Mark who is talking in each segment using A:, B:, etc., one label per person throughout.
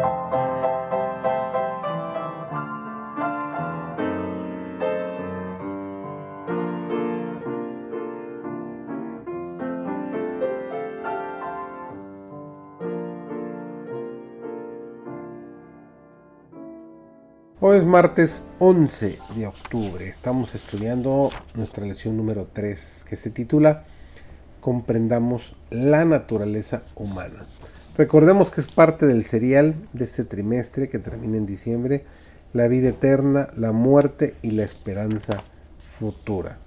A: Hoy es martes 11 de octubre. Estamos estudiando nuestra lección número 3 que se titula Comprendamos la naturaleza humana. Recordemos que es parte del serial de este trimestre que termina en diciembre, la vida eterna, la muerte y la esperanza futura.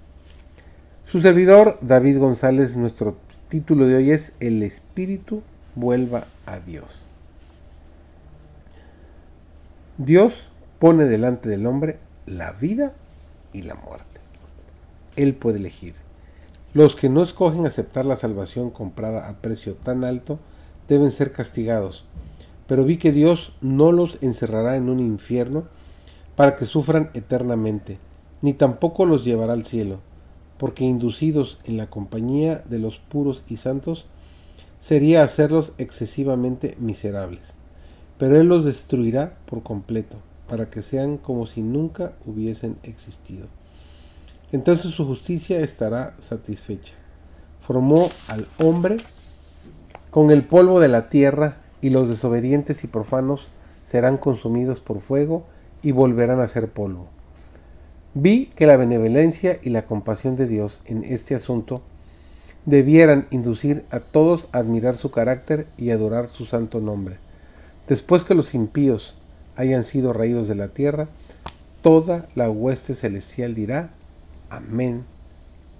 A: Su servidor, David González, nuestro título de hoy es El Espíritu vuelva a Dios. Dios pone delante del hombre la vida y la muerte. Él puede elegir. Los que no escogen aceptar la salvación comprada a precio tan alto deben ser castigados, pero vi que Dios no los encerrará en un infierno para que sufran eternamente, ni tampoco los llevará al cielo, porque inducidos en la compañía de los puros y santos, sería hacerlos excesivamente miserables, pero Él los destruirá por completo para que sean como si nunca hubiesen existido. Entonces su justicia estará satisfecha. Formó al hombre con el polvo de la tierra y los desobedientes y profanos serán consumidos por fuego y volverán a ser polvo. Vi que la benevolencia y la compasión de Dios en este asunto debieran inducir a todos a admirar su carácter y adorar su santo nombre. Después que los impíos hayan sido raídos de la tierra, toda la hueste celestial dirá, amén,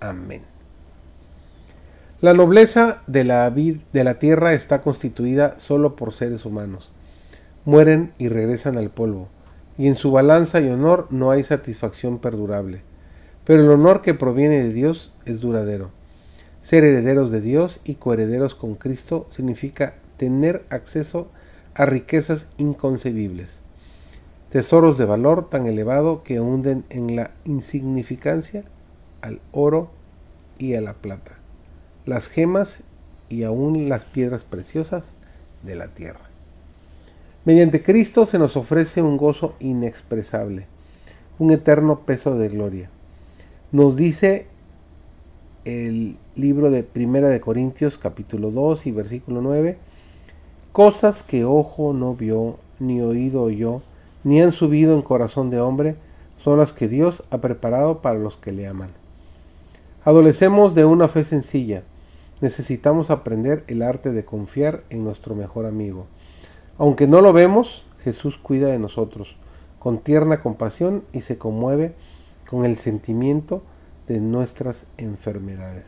A: amén. La nobleza de la, de la tierra está constituida solo por seres humanos. Mueren y regresan al polvo, y en su balanza y honor no hay satisfacción perdurable. Pero el honor que proviene de Dios es duradero. Ser herederos de Dios y coherederos con Cristo significa tener acceso a riquezas inconcebibles tesoros de valor tan elevado que hunden en la insignificancia al oro y a la plata, las gemas y aún las piedras preciosas de la tierra. Mediante Cristo se nos ofrece un gozo inexpresable, un eterno peso de gloria. Nos dice el libro de Primera de Corintios capítulo 2 y versículo 9, cosas que ojo no vio ni oído oyó, ni han subido en corazón de hombre, son las que Dios ha preparado para los que le aman. Adolecemos de una fe sencilla. Necesitamos aprender el arte de confiar en nuestro mejor amigo. Aunque no lo vemos, Jesús cuida de nosotros con tierna compasión y se conmueve con el sentimiento de nuestras enfermedades.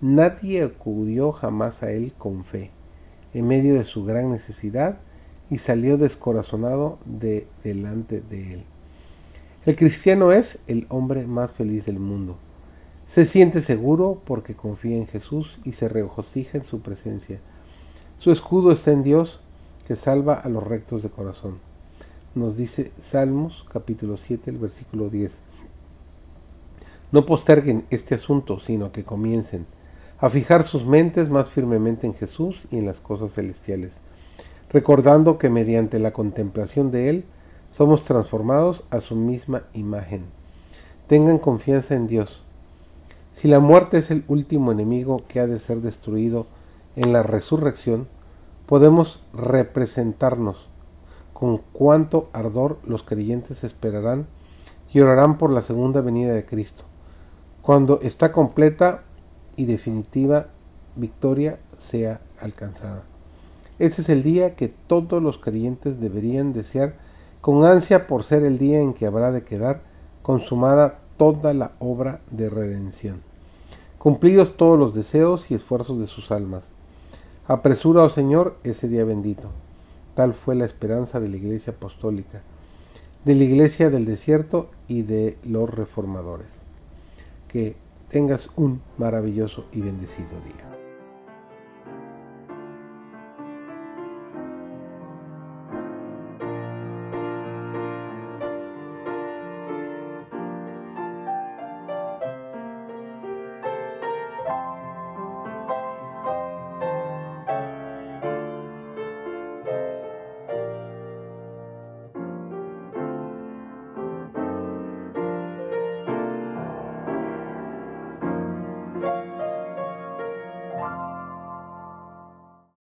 A: Nadie acudió jamás a Él con fe. En medio de su gran necesidad, y salió descorazonado de delante de él. El cristiano es el hombre más feliz del mundo. Se siente seguro porque confía en Jesús y se regocija en su presencia. Su escudo está en Dios que salva a los rectos de corazón. Nos dice Salmos capítulo 7, el versículo 10. No posterguen este asunto, sino que comiencen a fijar sus mentes más firmemente en Jesús y en las cosas celestiales recordando que mediante la contemplación de Él somos transformados a su misma imagen. Tengan confianza en Dios. Si la muerte es el último enemigo que ha de ser destruido en la resurrección, podemos representarnos con cuánto ardor los creyentes esperarán y orarán por la segunda venida de Cristo, cuando esta completa y definitiva victoria sea alcanzada. Ese es el día que todos los creyentes deberían desear con ansia por ser el día en que habrá de quedar consumada toda la obra de redención, cumplidos todos los deseos y esfuerzos de sus almas. Apresura, oh Señor, ese día bendito. Tal fue la esperanza de la Iglesia Apostólica, de la Iglesia del Desierto y de los reformadores. Que tengas un maravilloso y bendecido día.